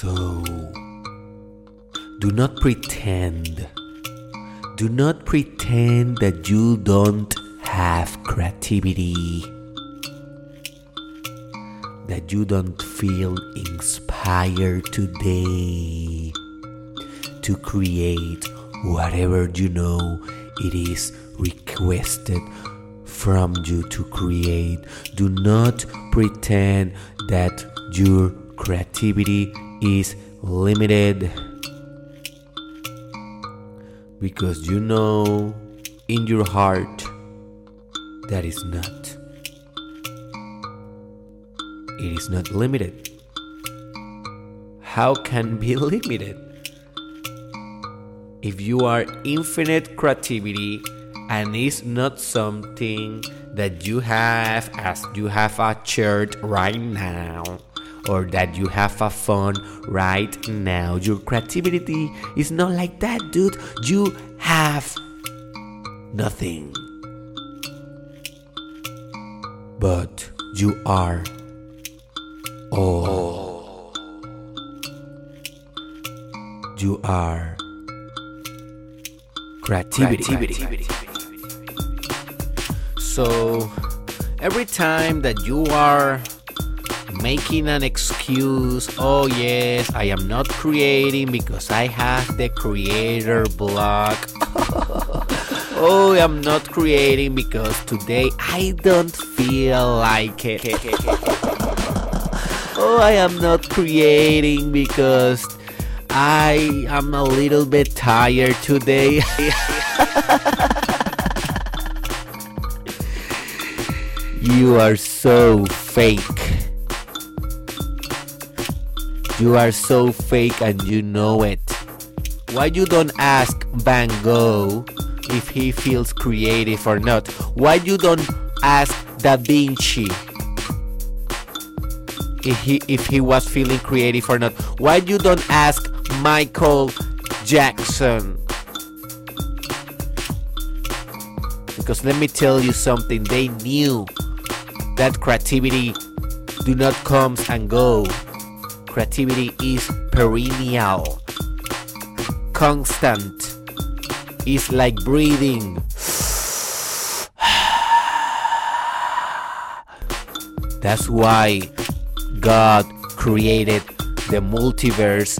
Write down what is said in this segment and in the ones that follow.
So, do not pretend. Do not pretend that you don't have creativity. That you don't feel inspired today to create whatever you know it is requested from you to create. Do not pretend that your creativity is limited because you know in your heart that is not. It is not limited. How can be limited? If you are infinite creativity and is not something that you have as you have a shirt right now or that you have a phone right now. Your creativity is not like that, dude. You have nothing. But you are all. You are creativity. creativity. So every time that you are making an excuse. Oh, yes, I am not creating because I have the creator block. oh, I'm not creating because today I don't feel like it. oh, I am not creating because I am a little bit tired today. you are so fake. You are so fake and you know it. Why you don't ask Van Gogh if he feels creative or not? Why you don't ask Da Vinci if he if he was feeling creative or not? Why you don't ask Michael Jackson? Because let me tell you something, they knew that creativity do not comes and go creativity is perennial, constant. It's like breathing. That's why God created the multiverse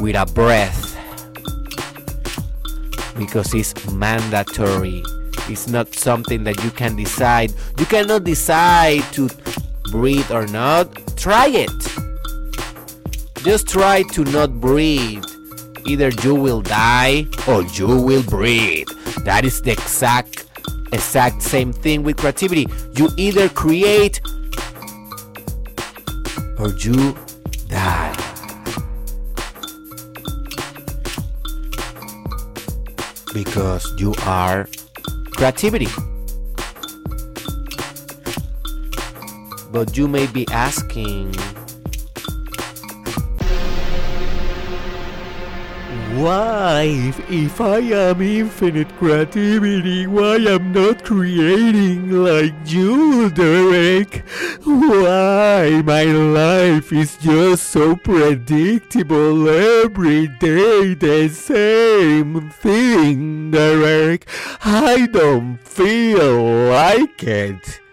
with a breath because it's mandatory. It's not something that you can decide. You cannot decide to breathe or not. Try it. Just try to not breathe. Either you will die or you will breathe. That is the exact exact same thing with creativity. You either create or you die. Because you are creativity. But you may be asking Why, if, I am infinite creativity, why I'm not creating like you, Derek? Why my life is just so predictable every day, the same thing, Derek? I don't feel like it.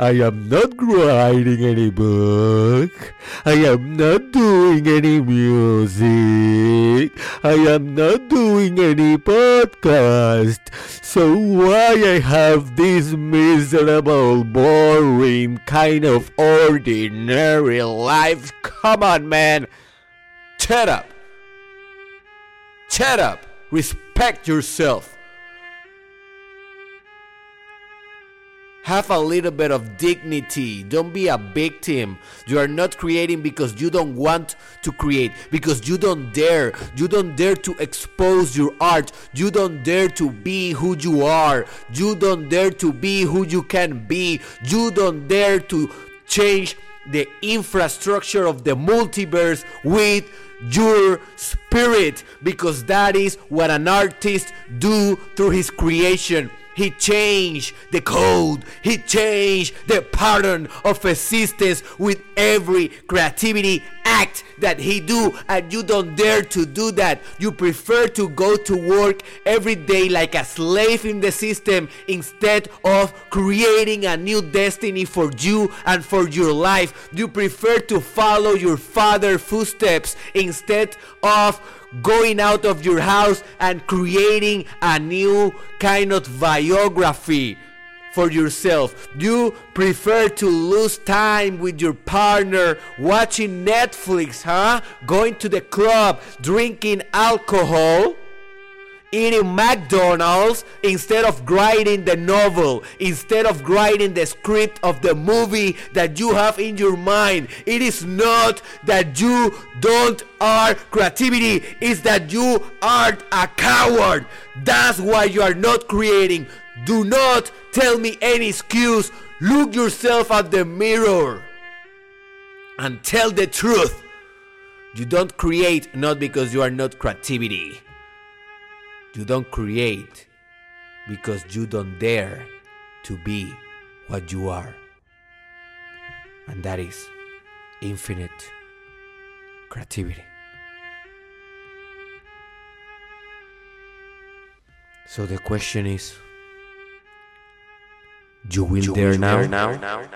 I am not writing any book. I am not doing any music. I am not doing any podcast. So why I have this miserable, boring, kind of ordinary life? Come on, man. Shut up. Shut up. Respect yourself. Have a little bit of dignity. Don't be a victim. You are not creating because you don't want to create, because you don't dare. You don't dare to expose your art. You don't dare to be who you are. You don't dare to be who you can be. You don't dare to change the infrastructure of the multiverse with your spirit because that is what an artist do through his creation He changed the code. He changed the pattern of existence with every creativity act that he do and you don't dare to do that. You prefer to go to work every day like a slave in the system instead of creating a new destiny for you and for your life. You prefer to follow your father's footsteps instead of going out of your house and creating a new kind of biography for yourself. Do you prefer to lose time with your partner watching Netflix, huh? Going to the club, drinking alcohol, eating McDonald's instead of writing the novel, instead of writing the script of the movie that you have in your mind. It is not that you don't are creativity, it's that you are a coward. That's why you are not creating. Do not tell me any excuse. Look yourself at the mirror and tell the truth. You don't create not because you are not creativity. You don't create because you don't dare to be what you are. And that is infinite creativity. So the question is you will, you dare, will now? dare now?